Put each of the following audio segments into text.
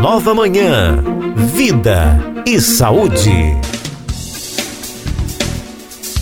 nova manhã. Vida e saúde.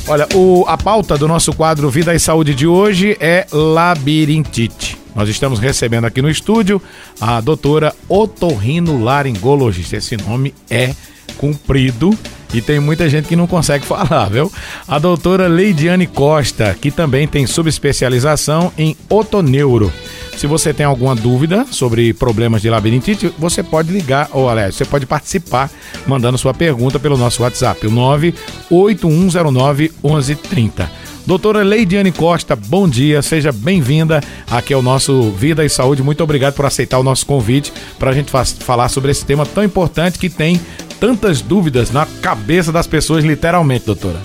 Olha, o, a pauta do nosso quadro Vida e Saúde de hoje é labirintite. Nós estamos recebendo aqui no estúdio a doutora otorrinolaringologista. Esse nome é comprido e tem muita gente que não consegue falar, viu? A doutora Leidiane Costa, que também tem subespecialização em otoneuro. Se você tem alguma dúvida sobre problemas de labirintite, você pode ligar, ou aliás, você pode participar mandando sua pergunta pelo nosso WhatsApp, o 98109 1130. Doutora Leidiane Costa, bom dia, seja bem-vinda aqui ao nosso Vida e Saúde. Muito obrigado por aceitar o nosso convite para a gente falar sobre esse tema tão importante que tem tantas dúvidas na cabeça das pessoas, literalmente, doutora.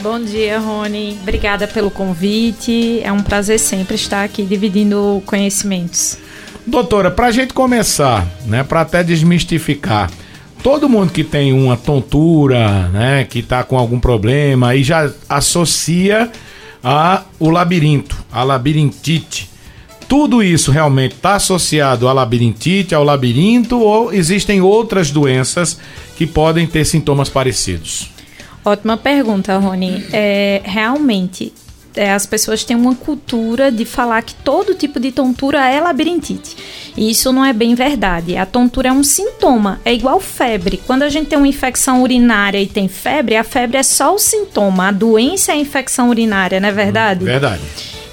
Bom dia, Rony. Obrigada pelo convite. É um prazer sempre estar aqui dividindo conhecimentos. Doutora, para a gente começar, né, para até desmistificar, todo mundo que tem uma tontura, né, que está com algum problema, aí já associa a o labirinto, a labirintite. Tudo isso realmente está associado à labirintite, ao labirinto, ou existem outras doenças que podem ter sintomas parecidos? Ótima pergunta, Rony. É, realmente, é, as pessoas têm uma cultura de falar que todo tipo de tontura é labirintite. E isso não é bem verdade. A tontura é um sintoma, é igual febre. Quando a gente tem uma infecção urinária e tem febre, a febre é só o sintoma. A doença é a infecção urinária, não é verdade? Verdade.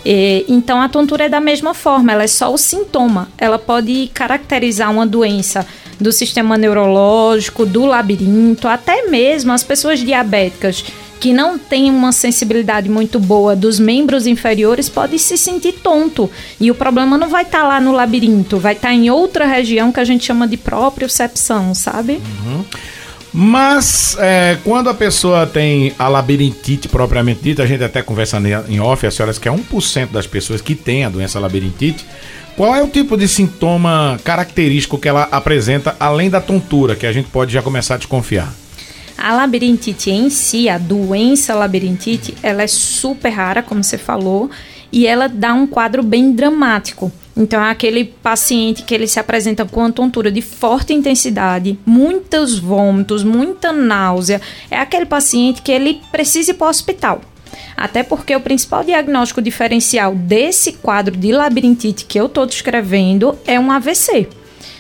E, então a tontura é da mesma forma, ela é só o sintoma. Ela pode caracterizar uma doença do sistema neurológico, do labirinto, até mesmo as pessoas diabéticas que não têm uma sensibilidade muito boa dos membros inferiores podem se sentir tonto. E o problema não vai estar tá lá no labirinto, vai estar tá em outra região que a gente chama de propriocepção, sabe? Uhum. Mas é, quando a pessoa tem a labirintite propriamente dita, a gente até conversa em off, as senhoras que é 1% das pessoas que têm a doença labirintite, qual é o tipo de sintoma característico que ela apresenta, além da tontura, que a gente pode já começar a desconfiar? A labirintite em si, a doença labirintite, ela é super rara, como você falou, e ela dá um quadro bem dramático. Então é aquele paciente que ele se apresenta com uma tontura de forte intensidade, muitos vômitos, muita náusea. É aquele paciente que ele precisa ir para o hospital. Até porque o principal diagnóstico diferencial desse quadro de labirintite que eu estou descrevendo é um AVC.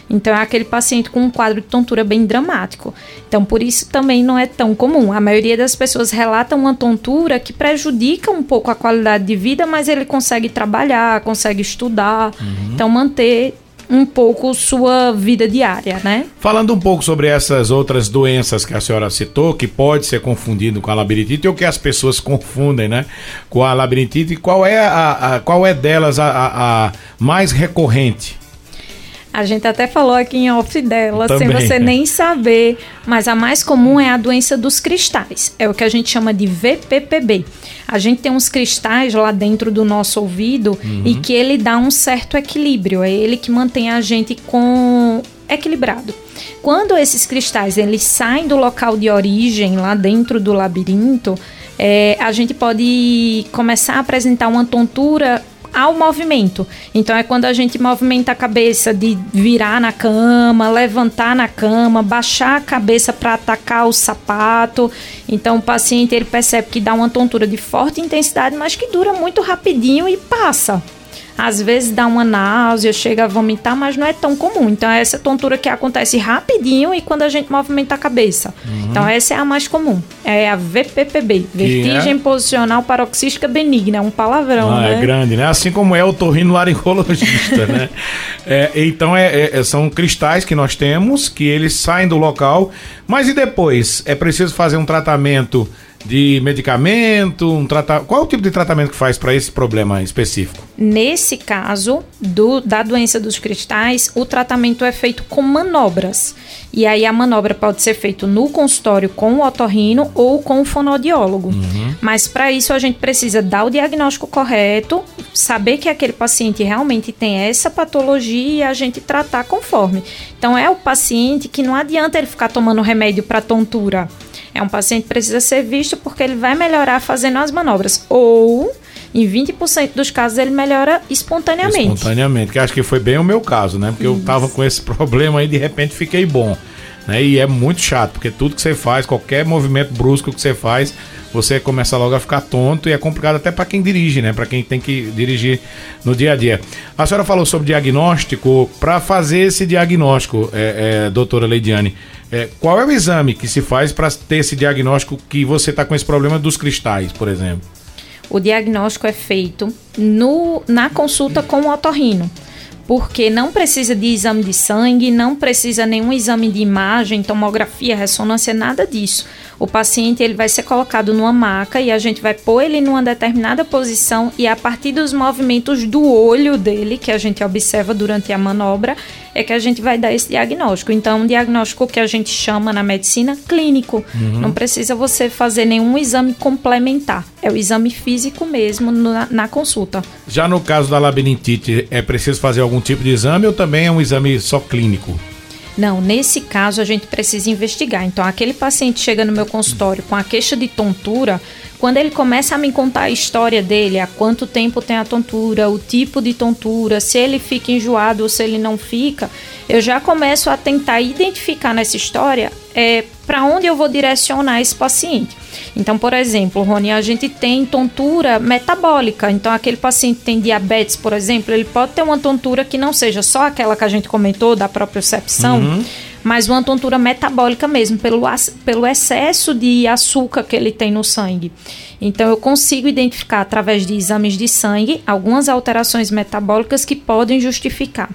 Então é aquele paciente com um quadro de tontura bem dramático. Então por isso também não é tão comum. A maioria das pessoas relatam uma tontura que prejudica um pouco a qualidade de vida, mas ele consegue trabalhar, consegue estudar, uhum. então manter um pouco sua vida diária, né? Falando um pouco sobre essas outras doenças que a senhora citou, que pode ser confundido com a labirintite, ou que as pessoas confundem, né? Com a labirintite, qual é, a, a qual é delas a, a, a mais recorrente? A gente até falou aqui em off dela, Também, sem você nem saber. Mas a mais comum é a doença dos cristais. É o que a gente chama de VPPB. A gente tem uns cristais lá dentro do nosso ouvido uhum. e que ele dá um certo equilíbrio. É ele que mantém a gente com equilibrado. Quando esses cristais eles saem do local de origem lá dentro do labirinto, é, a gente pode começar a apresentar uma tontura ao movimento. Então é quando a gente movimenta a cabeça de virar na cama, levantar na cama, baixar a cabeça para atacar o sapato. Então o paciente ele percebe que dá uma tontura de forte intensidade, mas que dura muito rapidinho e passa. Às vezes dá uma náusea, chega a vomitar, mas não é tão comum. Então é essa tontura que acontece rapidinho e quando a gente movimenta a cabeça. Uhum. Então essa é a mais comum. É a VPPB, vertigem é? posicional paroxística benigna, é um palavrão, ah, é né? É grande, né? Assim como é o torrino laringologista, né? É, então é, é, são cristais que nós temos que eles saem do local, mas e depois? É preciso fazer um tratamento de medicamento, um trata... qual é o tipo de tratamento que faz para esse problema específico? Nesse caso do, da doença dos cristais, o tratamento é feito com manobras. E aí a manobra pode ser feita no consultório com o otorrino ou com o fonoaudiólogo. Uhum. Mas para isso a gente precisa dar o diagnóstico correto, saber que aquele paciente realmente tem essa patologia e a gente tratar conforme. Então é o paciente que não adianta ele ficar tomando remédio para tontura. É um paciente que precisa ser visto porque ele vai melhorar fazendo as manobras. Ou Em 20% dos casos ele melhora espontaneamente. Espontaneamente, que acho que foi bem o meu caso, né? Porque Isso. eu tava com esse problema e de repente fiquei bom. Né? E é muito chato, porque tudo que você faz, qualquer movimento brusco que você faz, você começa logo a ficar tonto e é complicado até para quem dirige, né? Para quem tem que dirigir no dia a dia. A senhora falou sobre diagnóstico. Para fazer esse diagnóstico, é, é, doutora Leidiane, é, qual é o exame que se faz para ter esse diagnóstico que você está com esse problema dos cristais, por exemplo? O diagnóstico é feito no, na consulta com o otorrino porque não precisa de exame de sangue, não precisa nenhum exame de imagem, tomografia, ressonância, nada disso. O paciente ele vai ser colocado numa maca e a gente vai pôr ele numa determinada posição e a partir dos movimentos do olho dele, que a gente observa durante a manobra, é que a gente vai dar esse diagnóstico. Então, um diagnóstico que a gente chama na medicina clínico. Uhum. Não precisa você fazer nenhum exame complementar. É o exame físico mesmo na, na consulta. Já no caso da labirintite, é preciso fazer algum tipo de exame ou também é um exame só clínico? Não, nesse caso a gente precisa investigar. Então, aquele paciente chega no meu consultório com a queixa de tontura, quando ele começa a me contar a história dele, há quanto tempo tem a tontura, o tipo de tontura, se ele fica enjoado ou se ele não fica, eu já começo a tentar identificar nessa história é, para onde eu vou direcionar esse paciente. Então, por exemplo, Rony, a gente tem tontura metabólica. Então, aquele paciente tem diabetes, por exemplo, ele pode ter uma tontura que não seja só aquela que a gente comentou da propriocepção, uhum. Mas uma tontura metabólica mesmo, pelo, pelo excesso de açúcar que ele tem no sangue. Então, eu consigo identificar através de exames de sangue algumas alterações metabólicas que podem justificar.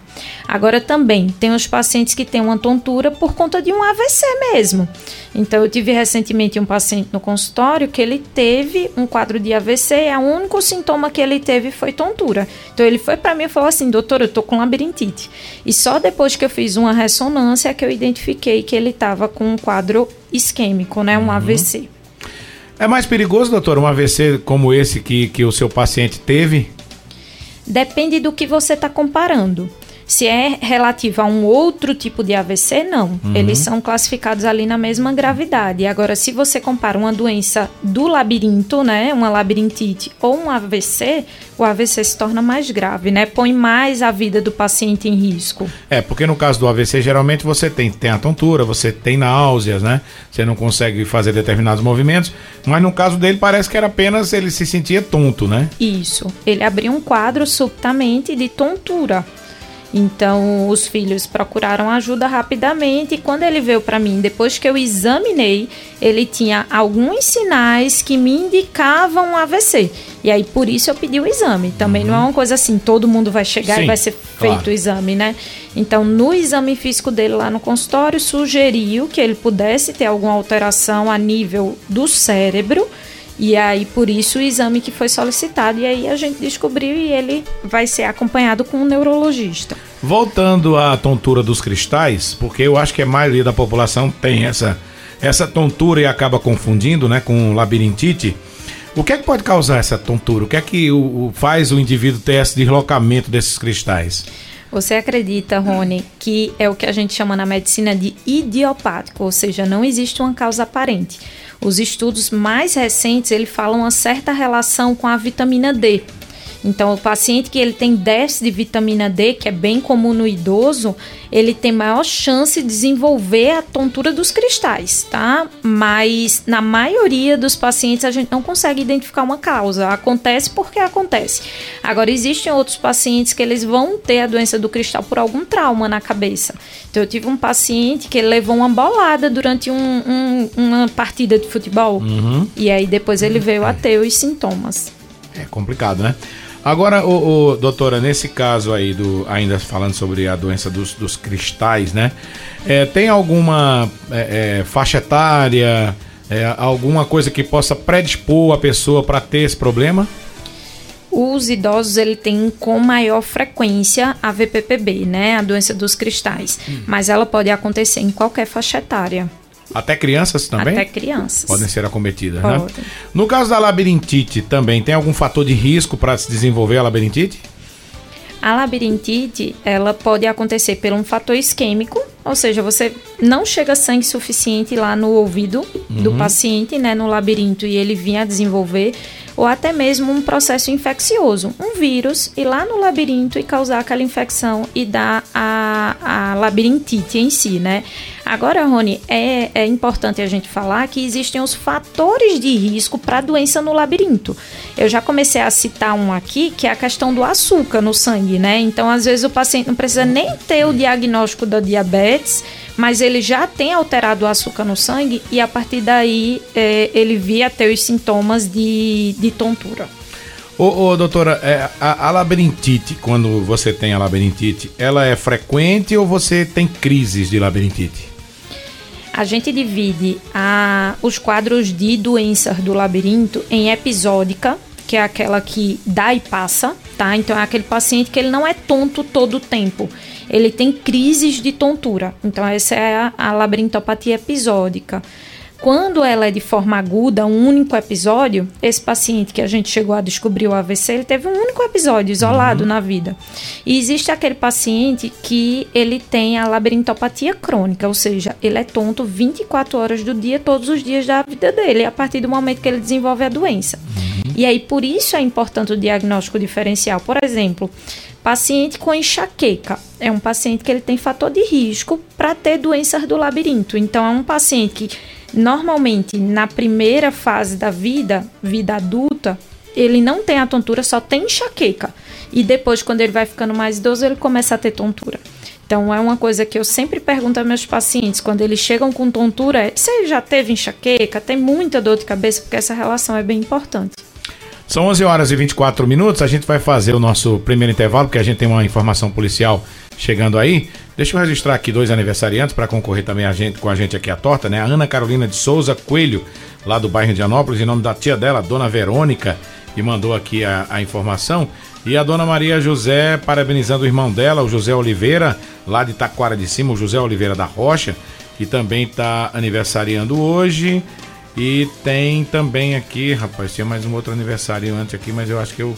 Agora, também tem os pacientes que têm uma tontura por conta de um AVC mesmo. Então, eu tive recentemente um paciente no consultório que ele teve um quadro de AVC e o único sintoma que ele teve foi tontura. Então, ele foi para mim e falou assim: doutor, eu tô com labirintite. E só depois que eu fiz uma ressonância que eu identifiquei que ele estava com um quadro isquêmico, né? Um uhum. AVC. É mais perigoso, doutor, um AVC como esse que, que o seu paciente teve? Depende do que você está comparando. Se é relativo a um outro tipo de AVC, não. Uhum. Eles são classificados ali na mesma gravidade. Agora, se você compara uma doença do labirinto, né, uma labirintite ou um AVC, o AVC se torna mais grave, né? Põe mais a vida do paciente em risco. É, porque no caso do AVC, geralmente você tem, tem a tontura, você tem náuseas, né? Você não consegue fazer determinados movimentos, mas no caso dele parece que era apenas ele se sentia tonto, né? Isso. Ele abriu um quadro subitamente de tontura. Então, os filhos procuraram ajuda rapidamente e quando ele veio para mim, depois que eu examinei, ele tinha alguns sinais que me indicavam AVC. E aí, por isso eu pedi o exame. Também uhum. não é uma coisa assim, todo mundo vai chegar Sim, e vai ser feito claro. o exame, né? Então, no exame físico dele lá no consultório, sugeriu que ele pudesse ter alguma alteração a nível do cérebro e aí, por isso, o exame que foi solicitado. E aí a gente descobriu e ele vai ser acompanhado com um neurologista. Voltando à tontura dos cristais, porque eu acho que a maioria da população tem essa, essa tontura e acaba confundindo né, com labirintite. O que é que pode causar essa tontura? O que é que o, o faz o indivíduo ter esse deslocamento desses cristais? Você acredita, Rony, que é o que a gente chama na medicina de idiopático, ou seja, não existe uma causa aparente. Os estudos mais recentes ele falam uma certa relação com a vitamina D. Então, o paciente que ele tem déficit de vitamina D, que é bem comum no idoso, ele tem maior chance de desenvolver a tontura dos cristais, tá? Mas na maioria dos pacientes a gente não consegue identificar uma causa. Acontece porque acontece. Agora, existem outros pacientes que eles vão ter a doença do cristal por algum trauma na cabeça. Então, eu tive um paciente que levou uma bolada durante um, um, uma partida de futebol. Uhum. E aí depois ele veio a ter os sintomas. É complicado, né? Agora, o, o, doutora, nesse caso aí, do, ainda falando sobre a doença dos, dos cristais, né? É, tem alguma é, é, faixa etária, é, alguma coisa que possa predispor a pessoa para ter esse problema? Os idosos ele tem com maior frequência a VPPB, né, a doença dos cristais, hum. mas ela pode acontecer em qualquer faixa etária. Até crianças também? Até crianças. Podem ser acometidas, né? No caso da labirintite também, tem algum fator de risco para se desenvolver a labirintite? A labirintite, ela pode acontecer por um fator isquêmico, ou seja, você não chega sangue suficiente lá no ouvido uhum. do paciente, né, no labirinto, e ele vinha a desenvolver ou até mesmo um processo infeccioso, um vírus, ir lá no labirinto e causar aquela infecção e dar a, a labirintite em si, né? Agora, Rony, é, é importante a gente falar que existem os fatores de risco para a doença no labirinto. Eu já comecei a citar um aqui, que é a questão do açúcar no sangue, né? Então, às vezes, o paciente não precisa nem ter o diagnóstico da diabetes, mas ele já tem alterado o açúcar no sangue e a partir daí é, ele via ter os sintomas de, de tontura. Ô, ô doutora, é, a, a, labirintite, quando você tem a labirintite, ela é frequente ou você tem crises de labirintite? A gente divide a, os quadros de doenças do labirinto em episódica, que é aquela que dá e passa, tá? Então é aquele paciente que ele não é tonto todo o tempo ele tem crises de tontura. Então, essa é a, a labirintopatia episódica. Quando ela é de forma aguda, um único episódio, esse paciente que a gente chegou a descobrir o AVC, ele teve um único episódio isolado uhum. na vida. E existe aquele paciente que ele tem a labirintopatia crônica, ou seja, ele é tonto 24 horas do dia, todos os dias da vida dele, a partir do momento que ele desenvolve a doença. Uhum. E aí, por isso é importante o diagnóstico diferencial. Por exemplo, Paciente com enxaqueca é um paciente que ele tem fator de risco para ter doenças do labirinto. Então, é um paciente que normalmente na primeira fase da vida, vida adulta, ele não tem a tontura, só tem enxaqueca. E depois, quando ele vai ficando mais idoso, ele começa a ter tontura. Então, é uma coisa que eu sempre pergunto aos meus pacientes, quando eles chegam com tontura, é, você já teve enxaqueca? Tem muita dor de cabeça? Porque essa relação é bem importante. São 11 horas e 24 minutos. A gente vai fazer o nosso primeiro intervalo, porque a gente tem uma informação policial chegando aí. Deixa eu registrar aqui dois aniversariantes para concorrer também a gente, com a gente aqui à torta, né? A Ana Carolina de Souza Coelho, lá do bairro de Anópolis, em nome da tia dela, Dona Verônica, que mandou aqui a, a informação. E a Dona Maria José, parabenizando o irmão dela, o José Oliveira, lá de Taquara de Cima, o José Oliveira da Rocha, que também está aniversariando hoje. E tem também aqui, rapaz, tinha mais um outro aniversário antes aqui, mas eu acho que eu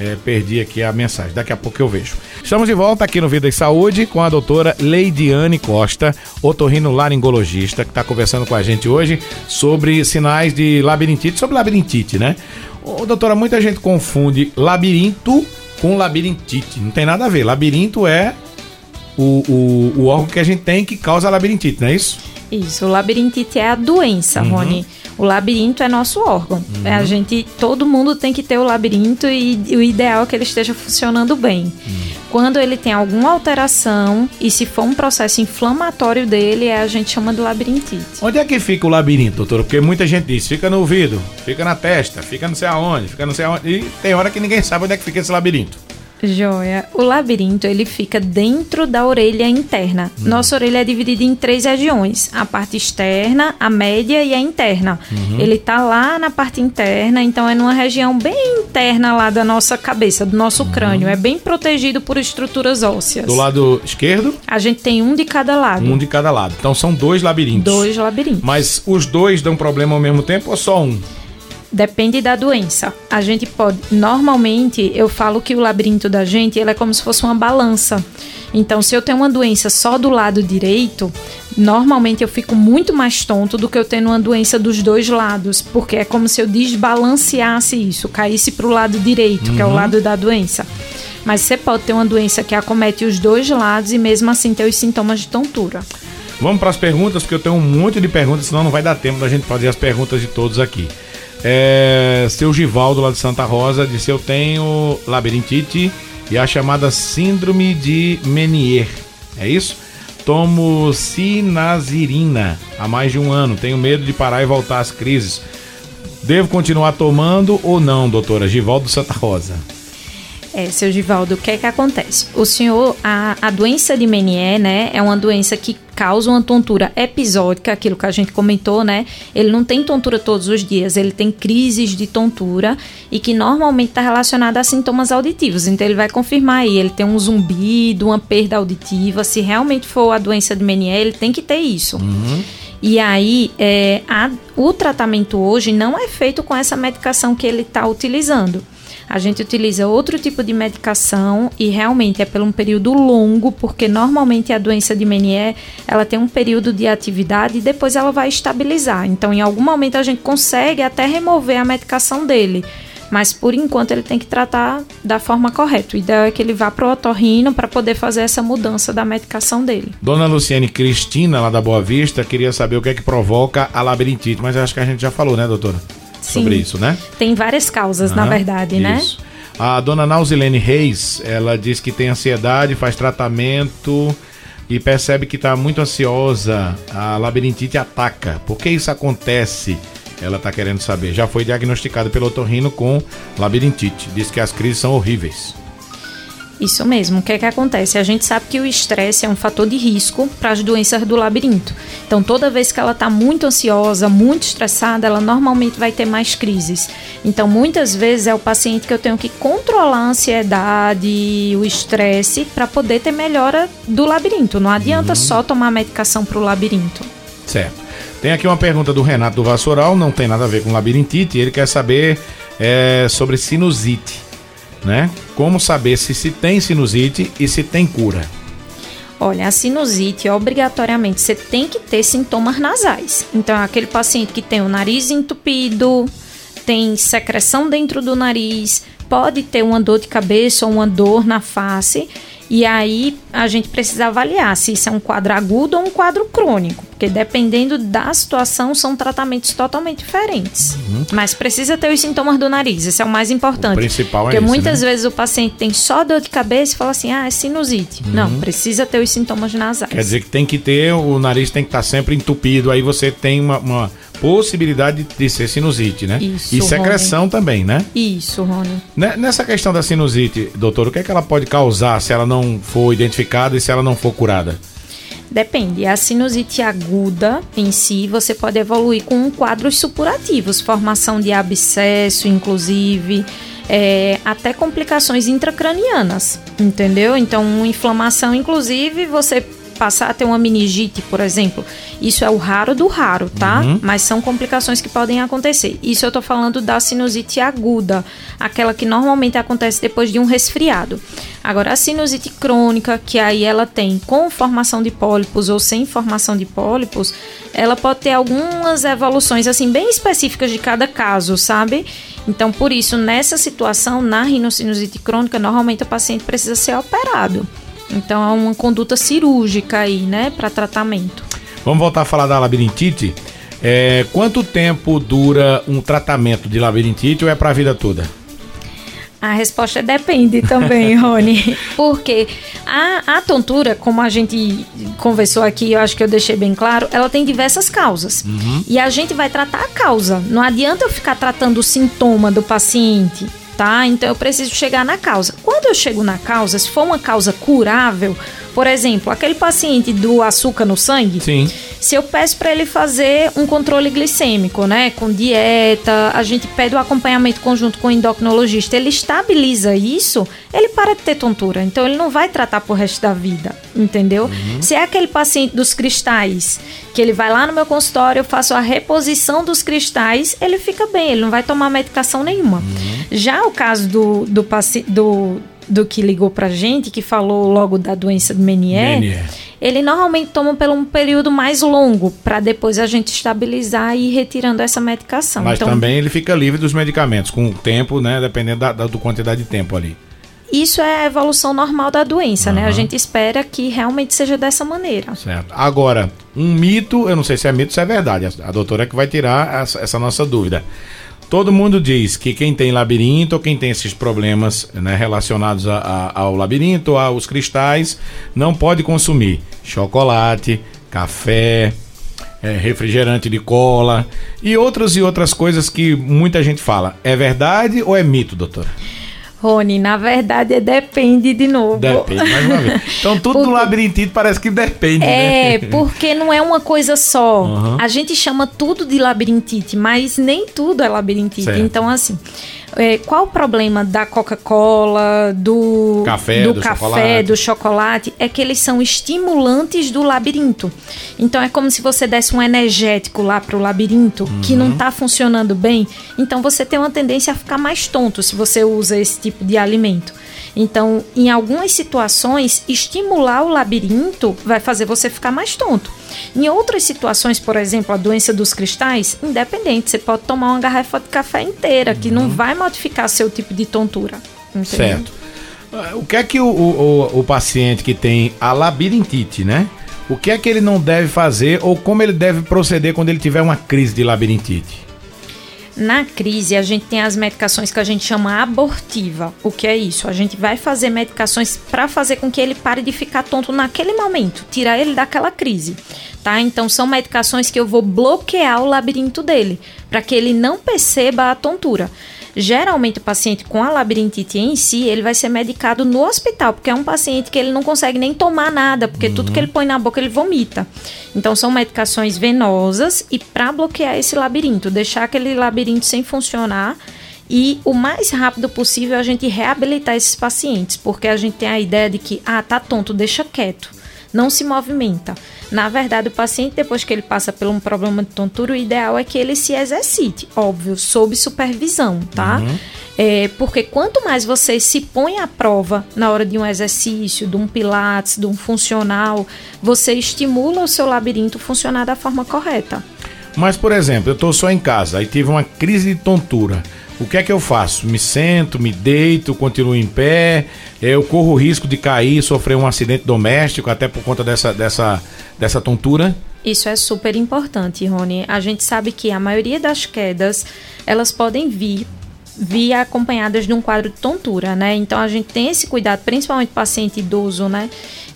é, perdi aqui a mensagem. Daqui a pouco eu vejo. Estamos de volta aqui no Vida e Saúde com a doutora Leidiane Costa, otorrino laringologista, que está conversando com a gente hoje sobre sinais de labirintite, sobre labirintite, né? Ô, doutora, muita gente confunde labirinto com labirintite. Não tem nada a ver. Labirinto é o, o, o órgão que a gente tem que causa labirintite, não é isso? Isso, o labirintite é a doença, uhum. Rony. O labirinto é nosso órgão. Uhum. É, a gente, todo mundo tem que ter o labirinto e, o ideal é que ele esteja funcionando bem. Uhum. Quando ele tem alguma alteração e se for um processo inflamatório dele, é, a gente chama de labirintite. Onde é que fica o labirinto, doutor? Porque muita gente diz, fica no ouvido, fica na testa, fica não sei aonde, fica não sei aonde. E tem hora que ninguém sabe onde é que fica esse labirinto. Joia. O labirinto ele fica dentro da orelha interna. Uhum. Nossa orelha é dividida em três regiões: a parte externa, a média e a interna. Uhum. Ele tá lá na parte interna, então é numa região bem interna lá da nossa cabeça, do nosso uhum. crânio. É bem protegido por estruturas ósseas. Do lado esquerdo? A gente tem um de cada lado. Um de cada lado. Então são dois labirintos. Dois labirintos. Mas os dois dão problema ao mesmo tempo ou só um? Depende da doença. A gente pode, normalmente, eu falo que o labirinto da gente ele é como se fosse uma balança. Então, se eu tenho uma doença só do lado direito, normalmente eu fico muito mais tonto do que eu tendo uma doença dos dois lados, porque é como se eu desbalanceasse isso, caísse para o lado direito, uhum. que é o uhum. lado da doença. Mas você pode ter uma doença que acomete os dois lados e mesmo assim ter os sintomas de tontura. Vamos para as perguntas, porque eu tenho um monte de perguntas, senão não vai dar tempo da gente fazer as perguntas de todos aqui. É, seu Givaldo lá de Santa Rosa disse: Eu tenho labirintite e a chamada Síndrome de Menier. É isso? Tomo sinazirina há mais de um ano. Tenho medo de parar e voltar às crises. Devo continuar tomando ou não, doutora? Givaldo Santa Rosa. É, seu Givaldo, o que é que acontece? O senhor, a, a doença de Menier, né, é uma doença que causa uma tontura episódica, aquilo que a gente comentou, né? Ele não tem tontura todos os dias, ele tem crises de tontura e que normalmente está relacionada a sintomas auditivos. Então ele vai confirmar aí, ele tem um zumbido, uma perda auditiva. Se realmente for a doença de Menier, ele tem que ter isso. Uhum. E aí, é, a, o tratamento hoje não é feito com essa medicação que ele está utilizando. A gente utiliza outro tipo de medicação e realmente é por um período longo, porque normalmente a doença de Menier, ela tem um período de atividade e depois ela vai estabilizar. Então, em algum momento a gente consegue até remover a medicação dele. Mas por enquanto ele tem que tratar da forma correta. O ideal é que ele vá para o otorrino para poder fazer essa mudança da medicação dele. Dona Luciane Cristina, lá da Boa Vista, queria saber o que é que provoca a labirintite, mas acho que a gente já falou, né, doutora? Sim. Sobre isso, né? Tem várias causas, na verdade, né? isso. né? A dona Nauzilene Reis, ela diz que tem ansiedade, faz tratamento e percebe que está muito ansiosa. A labirintite ataca. Por que isso acontece? Ela está querendo saber. Já foi diagnosticada pelo otorrino com labirintite. Diz que as crises são horríveis. Isso mesmo. O que é que acontece? A gente sabe que o estresse é um fator de risco para as doenças do labirinto. Então, toda vez que ela está muito ansiosa, muito estressada, ela normalmente vai ter mais crises. Então, muitas vezes é o paciente que eu tenho que controlar a ansiedade, o estresse, para poder ter melhora do labirinto. Não adianta uhum. só tomar medicação para o labirinto. Certo. Tem aqui uma pergunta do Renato do Vassoural, não tem nada a ver com labirintite, ele quer saber é, sobre sinusite, né? Como saber se se tem sinusite e se tem cura? Olha, a sinusite, obrigatoriamente, você tem que ter sintomas nasais. Então, é aquele paciente que tem o nariz entupido, tem secreção dentro do nariz, pode ter uma dor de cabeça ou uma dor na face e aí a gente precisa avaliar se isso é um quadro agudo ou um quadro crônico, porque dependendo da situação são tratamentos totalmente diferentes. Uhum. Mas precisa ter os sintomas do nariz, esse é o mais importante. O principal porque é Porque muitas né? vezes o paciente tem só dor de cabeça e fala assim: "Ah, é sinusite". Uhum. Não, precisa ter os sintomas nasais. Quer dizer que tem que ter, o nariz tem que estar sempre entupido, aí você tem uma, uma possibilidade de ser sinusite, né? Isso, e secreção Rony. também, né? Isso, Rony. Nessa questão da sinusite, doutor, o que é que ela pode causar se ela não for identificada e se ela não for curada? Depende. A sinusite aguda em si, você pode evoluir com quadros supurativos, formação de abscesso, inclusive, é, até complicações intracranianas, entendeu? Então, inflamação, inclusive, você passar a ter uma meningite, por exemplo, isso é o raro do raro, tá? Uhum. Mas são complicações que podem acontecer. Isso eu tô falando da sinusite aguda, aquela que normalmente acontece depois de um resfriado. Agora, a sinusite crônica, que aí ela tem com formação de pólipos ou sem formação de pólipos, ela pode ter algumas evoluções, assim, bem específicas de cada caso, sabe? Então, por isso, nessa situação, na rinocinusite crônica, normalmente o paciente precisa ser operado. Então é uma conduta cirúrgica aí, né, para tratamento. Vamos voltar a falar da labirintite. É, quanto tempo dura um tratamento de labirintite ou é para a vida toda? A resposta depende também, Rony. Porque a, a tontura, como a gente conversou aqui, eu acho que eu deixei bem claro, ela tem diversas causas. Uhum. E a gente vai tratar a causa. Não adianta eu ficar tratando o sintoma do paciente tá? Então eu preciso chegar na causa. Quando eu chego na causa, se for uma causa curável, por exemplo, aquele paciente do açúcar no sangue, Sim. Se eu peço para ele fazer um controle glicêmico, né, com dieta, a gente pede o acompanhamento conjunto com o endocrinologista, ele estabiliza isso, ele para de ter tontura. Então ele não vai tratar pro resto da vida, entendeu? Uhum. Se é aquele paciente dos cristais, que ele vai lá no meu consultório, eu faço a reposição dos cristais, ele fica bem, ele não vai tomar medicação nenhuma. Uhum. Já o caso do, do, do do que ligou pra gente, que falou logo da doença do Menier, Menier. ele normalmente toma por um período mais longo, para depois a gente estabilizar e ir retirando essa medicação. Mas então, também ele fica livre dos medicamentos, com o tempo, né? Dependendo da, da do quantidade de tempo ali. Isso é a evolução normal da doença, uhum. né? A gente espera que realmente seja dessa maneira. Certo. Agora, um mito, eu não sei se é mito ou se é verdade, a doutora é que vai tirar essa, essa nossa dúvida. Todo mundo diz que quem tem labirinto ou quem tem esses problemas né, relacionados a, a, ao labirinto, aos cristais, não pode consumir chocolate, café, é, refrigerante de cola e outras e outras coisas que muita gente fala. É verdade ou é mito, doutora? Rony, na verdade depende de novo. Depende, mais uma vez. Então tudo porque, do labirintite parece que depende, É, né? porque não é uma coisa só. Uhum. A gente chama tudo de labirintite, mas nem tudo é labirintite. Certo. Então, assim, É, qual o problema da Coca-Cola, do café, do, do, café chocolate. do chocolate? É que eles são estimulantes do labirinto. Então é como se você desse um energético lá pro labirinto uhum. que não tá funcionando bem. Então você tem uma tendência a ficar mais tonto se você usa esse tipo de alimento. Então, em algumas situações, estimular o labirinto vai fazer você ficar mais tonto. Em outras situações, por exemplo, a doença dos cristais, independente, você pode tomar uma garrafa de café inteira, que não uhum. vai modificar seu tipo de tontura. Entendeu? Certo. O que é que o, o, o paciente que tem a labirintite, né? O que é que ele não deve fazer ou como ele deve proceder quando ele tiver uma crise de labirintite? Na crise, a gente tem as medicações que a gente chama abortiva. O que é isso? A gente vai fazer medicações para fazer com que ele pare de ficar tonto naquele momento, tirar ele daquela crise, tá? Então são medicações que eu vou bloquear o labirinto dele, para que ele não perceba a tontura. Geralmente o paciente com a labirintite em si, ele vai ser medicado no hospital, porque é um paciente que ele não consegue nem tomar nada, porque uhum. tudo que ele põe na boca ele vomita. Então são medicações venosas e para bloquear esse labirinto, deixar aquele labirinto sem funcionar e o mais rápido possível a gente reabilitar esses pacientes, porque a gente tem a ideia de que ah, tá tonto, deixa quieto, não se movimenta. Na verdade, o paciente, depois que ele passa por um problema de tontura, o ideal é que ele se exercite, óbvio, sob supervisão, tá? Uhum. É, porque quanto mais você se põe à prova na hora de um exercício, de um pilates, de um funcional, você estimula o seu labirinto funcionar da forma correta. Mas, por exemplo, eu estou só em casa, aí tive uma crise de tontura. O que é que eu faço? Me sento, me deito, continuo em pé, eu corro o risco de cair, sofrer um acidente doméstico, até por conta dessa, dessa, dessa tontura? Isso é super importante, Rony. A gente sabe que a maioria das quedas, elas podem vir vir acompanhadas de um quadro de tontura, né? Então a gente tem esse cuidado, principalmente paciente idoso, né?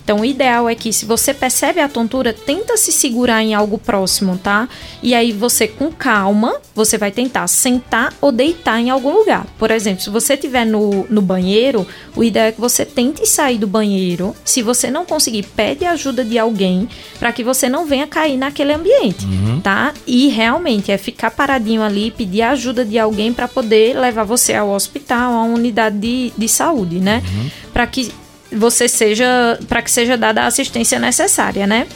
Então, o ideal é que se você percebe a tontura, tenta se segurar em algo próximo, tá? E aí você com calma, você vai tentar sentar ou deitar em algum lugar. Por exemplo, se você estiver no, no banheiro, o ideal é que você tente sair do banheiro. Se você não conseguir, pede ajuda de alguém para que você não venha cair naquele ambiente, uhum. tá? E realmente é ficar paradinho ali, pedir ajuda de alguém para poder levar você ao hospital, a uma unidade de, de saúde, né? Uhum. Para que você seja para que seja dada a assistência necessária, né?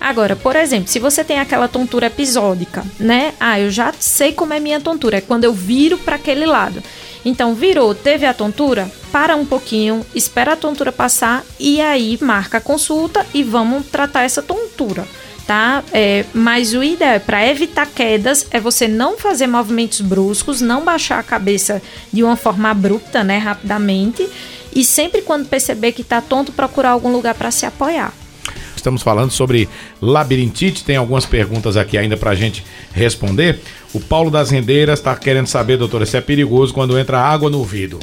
Agora, por exemplo, se você tem aquela tontura episódica, né? Ah, eu já sei como é minha tontura, é quando eu viro para aquele lado. Então, virou, teve a tontura, para um pouquinho, espera a tontura passar e aí marca a consulta e vamos tratar essa tontura, tá? É, mas o ideal para evitar quedas é você não fazer movimentos bruscos, não baixar a cabeça de uma forma abrupta, né, rapidamente e sempre quando perceber que está tonto, procurar algum lugar para se apoiar. Estamos falando sobre labirintite, tem algumas perguntas aqui ainda para a gente responder. O Paulo das Rendeiras está querendo saber, doutora, se é perigoso quando entra água no ouvido.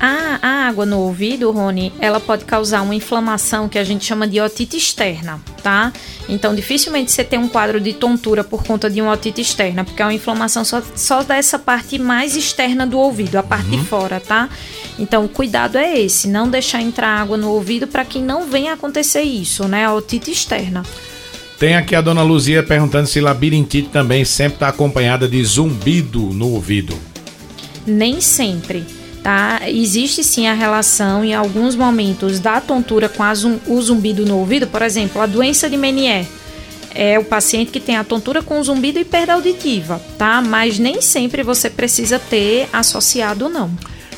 A, a, água no ouvido, Rony, ela pode causar uma inflamação que a gente chama de otite externa, tá? Então, dificilmente você tem um quadro de tontura por conta de uma otite externa, porque é uma inflamação só, só dessa parte mais externa do ouvido, a parte uhum. de fora, tá? Então, o cuidado é esse, não deixar entrar água no ouvido para que não venha acontecer isso, né? A otite externa. Tem aqui a dona Luzia perguntando se labirintite também sempre está acompanhada de zumbido no ouvido. Nem sempre tá? Existe sim a relação em alguns momentos da tontura com zum, o zumbido no ouvido, por exemplo, a doença de Menier. É o paciente que tem a tontura com zumbido e perda auditiva, tá? Mas nem sempre você precisa ter associado não.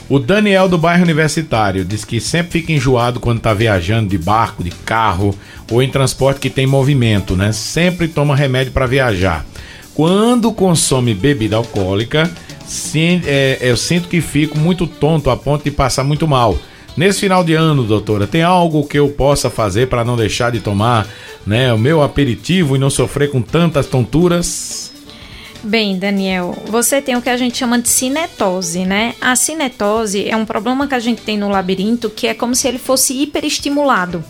O Daniel do bairro Universitário diz que sempre fica enjoado quando está viajando de barco, de carro ou em transporte que tem movimento, né? Sempre toma remédio para viajar. Quando consome bebida alcoólica, sim, é, eu sinto que fico muito tonto a ponto de passar muito mal. Nesse final de ano, doutora, tem algo que eu possa fazer para não deixar de tomar né, o meu aperitivo e não sofrer com tantas tonturas? Bem, Daniel, você tem o que a gente chama de cinetose, né? A cinetose é um problema que a gente tem no labirinto que é como se ele fosse hiperestimulado.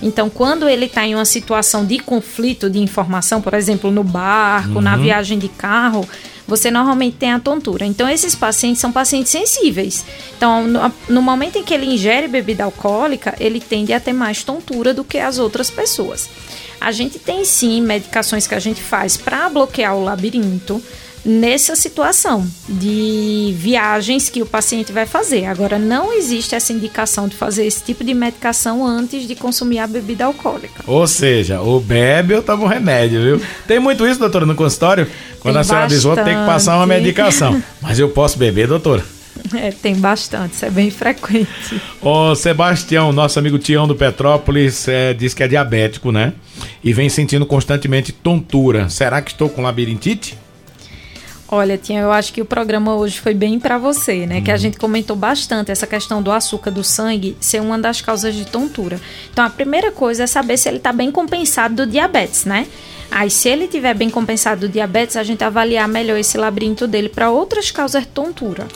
Então, quando ele está em uma situação de conflito de informação, por exemplo, no barco, uhum. na viagem de carro, você normalmente tem a tontura. Então, esses pacientes são pacientes sensíveis. Então, no, no, momento em que ele ingere bebida alcoólica, ele tende a ter mais tontura do que as outras pessoas. A gente tem sim medicações que a gente faz para bloquear o labirinto. Nessa situação de viagens que o paciente vai fazer. Agora, não existe essa indicação de fazer esse tipo de medicação antes de consumir a bebida alcoólica. Ou seja, ou bebe ou toma um remédio, viu? Tem muito isso, doutora, no consultório? Quando tem a senhora bastante. diz, vou ter que passar uma medicação. Mas eu posso beber, doutora? É, tem bastante, isso é bem frequente. O Sebastião, nosso amigo Tião do Petrópolis, é, diz que é diabético, né? E vem sentindo constantemente tontura. Será que estou com labirintite? Olha, Tia, eu acho que o programa hoje foi bem para você, né? Uhum. Que a uhum. gente comentou bastante essa questão do açúcar do sangue ser uma das causas de tontura. Então, a primeira coisa é saber se ele está bem compensado do diabetes, né? Aí, se ele tiver bem compensado do diabetes, a gente avaliar melhor esse labirinto dele para outras causas de tontura.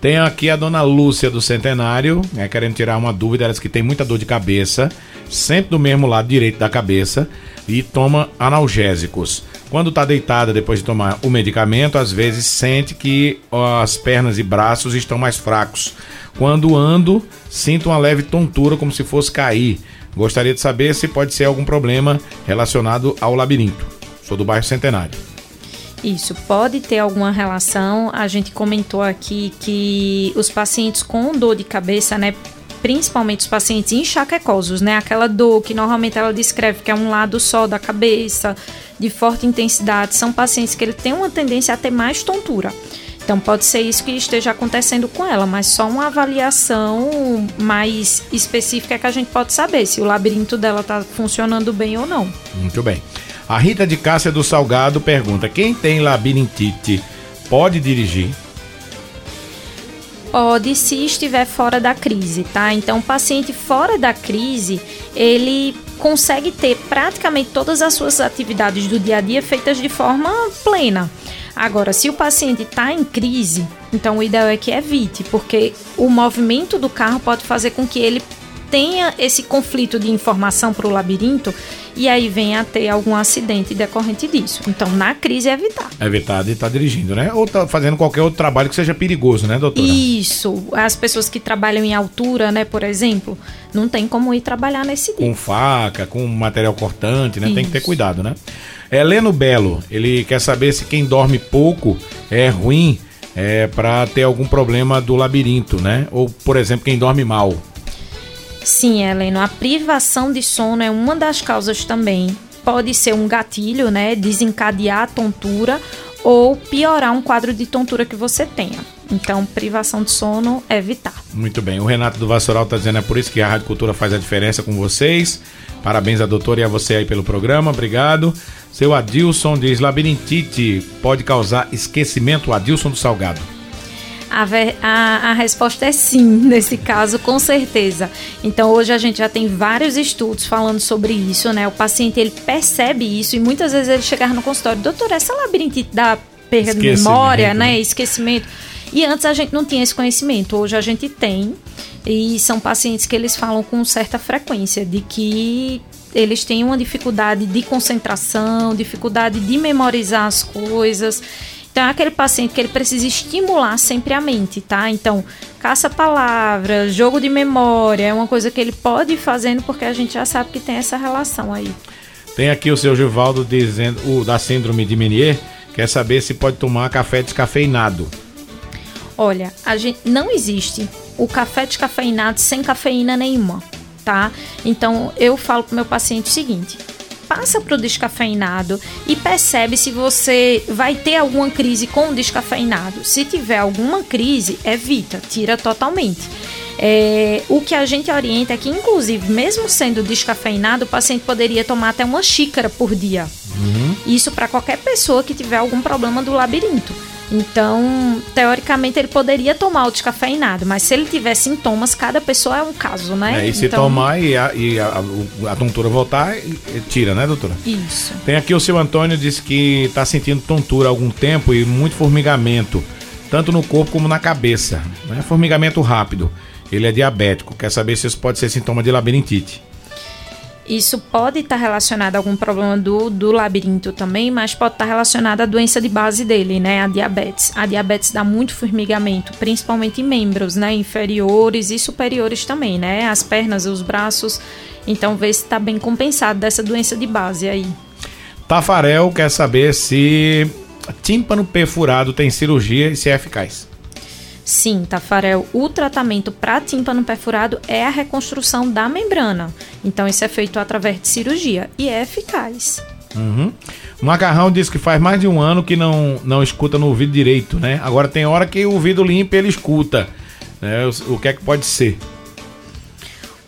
Tem aqui a dona Lúcia do Centenário, né, querendo tirar uma dúvida, ela que tem muita dor de cabeça, sempre do mesmo lado direito da cabeça, e toma analgésicos. Quando está deitada depois de tomar o medicamento, às vezes sente que as pernas e braços estão mais fracos. Quando ando, sinto uma leve tontura como se fosse cair. Gostaria de saber se pode ser algum problema relacionado ao labirinto. Sou do bairro Centenário. Isso pode ter alguma relação. A gente comentou aqui que os pacientes com dor de cabeça, né, principalmente os pacientes enxaquecosos, né? Aquela dor que normalmente ela descreve que é um lado só da cabeça, de forte intensidade, são pacientes que ele tem uma tendência a ter mais tontura. Então pode ser isso que esteja acontecendo com ela, mas só uma avaliação mais específica é que a gente pode saber se o labirinto dela está funcionando bem ou não. Muito bem. A Rita de Cássia do Salgado pergunta: quem tem labirintite pode dirigir? Pode se estiver fora da crise, tá? Então, o paciente fora da crise, ele consegue ter praticamente todas as suas atividades do dia a dia feitas de forma plena. Agora, se o paciente está em crise, então o ideal é que evite, porque o movimento do carro pode fazer com que ele tenha esse conflito de informação para o labirinto e aí venha a ter algum acidente decorrente disso. Então, na crise, é evitar. Evitar de estar tá dirigindo, né? Ou tá fazendo qualquer outro trabalho que seja perigoso, né, doutora? Isso. As pessoas que trabalham em altura, né, por exemplo, não tem como ir trabalhar nesse dia. Com faca, com material cortante, né? Isso. Tem que ter cuidado, né? Heleno Belo, ele quer saber se quem dorme pouco é ruim é, para ter algum problema do labirinto, né? Ou, por exemplo, quem dorme mal. Sim, Helena, a privação de sono é uma das causas também. Pode ser um gatilho, né? Desencadear a tontura ou piorar um quadro de tontura que você tenha. Então, privação de sono, evitar. Muito bem. O Renato do Vassoural está dizendo é por isso que a Rádio Cultura faz a diferença com vocês. Parabéns a doutora e a você aí pelo programa. Obrigado. Seu Adilson diz: labirintite pode causar esquecimento. Adilson do Salgado. A, a, a, resposta é sim, nesse caso, com certeza. Então, hoje a gente já tem vários estudos falando sobre isso, né? O paciente, ele percebe isso e muitas vezes ele chegar no consultório, doutor, essa labirintite da perda de memória, né? né? Esquecimento. E antes a gente não tinha esse conhecimento, hoje a gente tem. E são pacientes que eles falam com certa frequência de que eles têm uma dificuldade de concentração, dificuldade de memorizar as coisas. Então é aquele paciente que ele precisa estimular sempre a mente, tá? Então, caça-palavras, jogo de memória, é uma coisa que ele pode ir fazendo porque a gente já sabe que tem essa relação aí. Tem aqui o seu Givaldo dizendo, o da síndrome de Menier, quer saber se pode tomar café descafeinado. Olha, a gente não existe o café descafeinado sem cafeína nenhuma, tá? Então eu falo pro meu paciente o seguinte: passa para o descafeinado e percebe se você vai ter alguma crise com o descafeinado. Se tiver alguma crise, evita, tira totalmente. É, o que a gente orienta é que, inclusive, mesmo sendo descafeinado, o paciente poderia tomar até uma xícara por dia. Uhum. Isso para qualquer pessoa que tiver algum problema do labirinto. Então, teoricamente, ele poderia tomar o descafeinado, mas se ele tiver sintomas, cada pessoa é um caso, né? É, e se então... tomar e, a, e a, a, a, tontura voltar, tira, né, doutora? Isso. Tem aqui o seu Antônio, disse que está sentindo tontura há algum tempo e muito formigamento, tanto no corpo como na cabeça. Né? Formigamento rápido. Ele é diabético, quer saber se isso pode ser sintoma de labirintite. Isso pode estar relacionado a algum problema do, do labirinto também, mas pode estar relacionado à doença de base dele, né? A diabetes. A diabetes dá muito formigamento, principalmente em membros, né? Inferiores e superiores também, né? As pernas, os braços. Então, vê se está bem compensado dessa doença de base aí. Tafarel quer saber se tímpano perfurado tem cirurgia e se é eficaz? Sim, Tafarel, o tratamento para tímpano perfurado é a reconstrução da membrana. Então, isso é feito através de cirurgia e é eficaz. Uhum. O Macarrão disse que faz mais de um ano que não, não escuta no ouvido direito, né? Agora tem hora que o ouvido limpo ele escuta. Né? O, o que é que pode ser?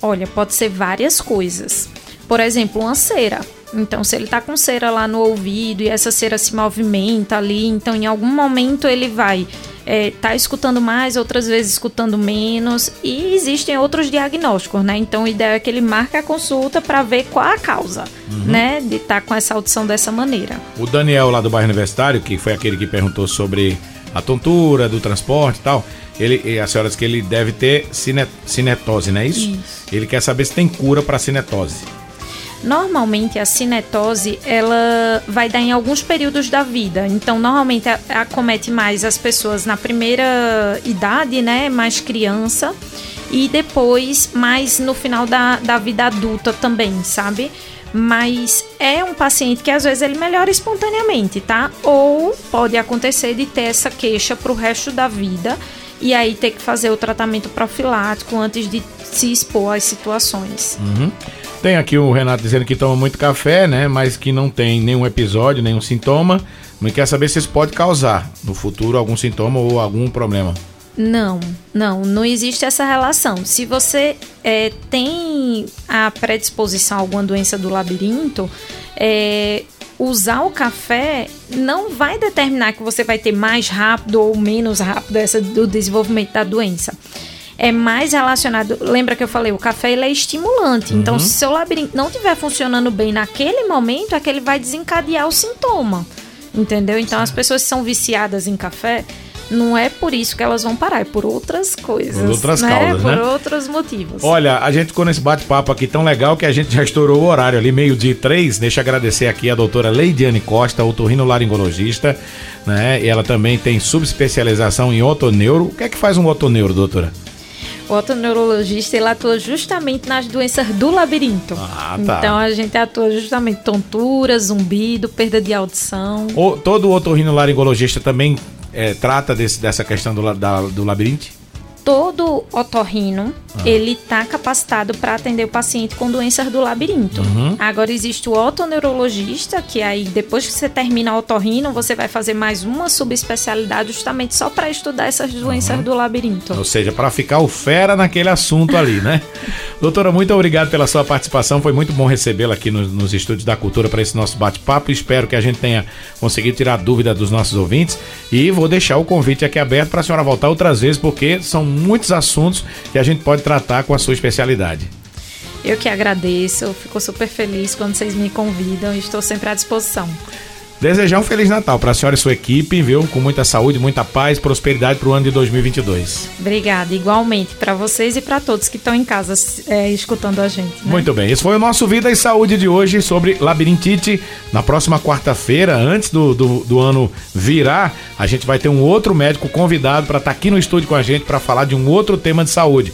Olha, pode ser várias coisas. Por exemplo, uma cera. Então, se ele tá com cera lá no ouvido e essa cera se movimenta ali, então em algum momento ele vai é, tá escutando mais, outras vezes escutando menos. E existem outros diagnósticos, né? Então, o ideal é que ele marque a consulta para ver qual a causa, uhum. né? De estar tá com essa audição dessa maneira. O Daniel, lá do bairro Universitário, que foi aquele que perguntou sobre a tontura do transporte e tal. Ele, a senhora disse que ele deve ter cinet, cinetose, não é isso? isso? Ele quer saber se tem cura para cinetose. Normalmente a cinetose ela vai dar em alguns períodos da vida. Então, normalmente acomete mais as pessoas na primeira idade, né, mais criança, e depois mais no final da, da vida adulta também, sabe? Mas é um paciente que às vezes ele melhora espontaneamente, tá? Ou pode acontecer de ter essa queixa para o resto da vida e aí ter que fazer o tratamento profilático antes de se expor às situações. Uhum. Tem aqui o Renato dizendo que toma muito café, né? Mas que não tem nenhum episódio, nenhum sintoma. Mas quer saber se isso pode causar no futuro algum sintoma ou algum problema. Não, não, não existe essa relação. Se você é, tem a predisposição a alguma doença do labirinto, é, usar o café não vai determinar que você vai ter mais rápido ou menos rápido essa do desenvolvimento da doença é mais relacionado. Lembra que eu falei, o café ele é estimulante. Então, uhum. Então, se seu labirinto não estiver funcionando bem naquele momento, é que ele vai desencadear o sintoma. Entendeu? Então, as pessoas que são viciadas em café, não é por isso que elas vão parar, é por outras coisas. Por outras né? causas, por né? outros motivos. Olha, a gente ficou nesse bate-papo aqui tão legal que a gente já estourou o horário ali, meio-dia e três. Deixa eu agradecer aqui a doutora Leidiane Costa, otorrinolaringologista, né? E ela também tem subespecialização em otoneuro. O que é que faz um otoneuro, doutora? O otoneurologista ele atua justamente nas doenças do labirinto. Ah, tá. Então a gente atua justamente tontura, zumbido, perda de audição. O, todo otorrinolaringologista também é, trata desse, dessa questão do, da, do labirinto? Todo otorrino ah. ele está capacitado para atender o paciente com doenças do labirinto. Uhum. Agora existe o otoneurologista, que aí depois que você termina o otorrino, você vai fazer mais uma subespecialidade justamente só para estudar essas doenças uhum. do labirinto. Ou seja, para ficar o fera naquele assunto ali, né? Doutora, muito obrigado pela sua participação. Foi muito bom recebê-la aqui nos, nos estúdios da Cultura para esse nosso bate-papo. Espero que a gente tenha conseguido tirar dúvida dos nossos ouvintes e vou deixar o convite aqui aberto para a senhora voltar outras vezes porque são muitos assuntos que a gente pode tratar com a sua especialidade. Eu que agradeço, fico super feliz quando vocês me convidam e estou sempre à disposição. Desejar um Feliz Natal para a senhora e sua equipe, viu? Com muita saúde, muita paz, prosperidade para o ano de 2022. Obrigada, igualmente para vocês e para todos que estão em casa é, escutando a gente. Né? Muito bem, esse foi o nosso Vida e Saúde de hoje sobre labirintite. Na próxima quarta-feira, antes do, do, do, ano virar, a gente vai ter um outro médico convidado para estar tá aqui no estúdio com a gente para falar de um outro tema de saúde.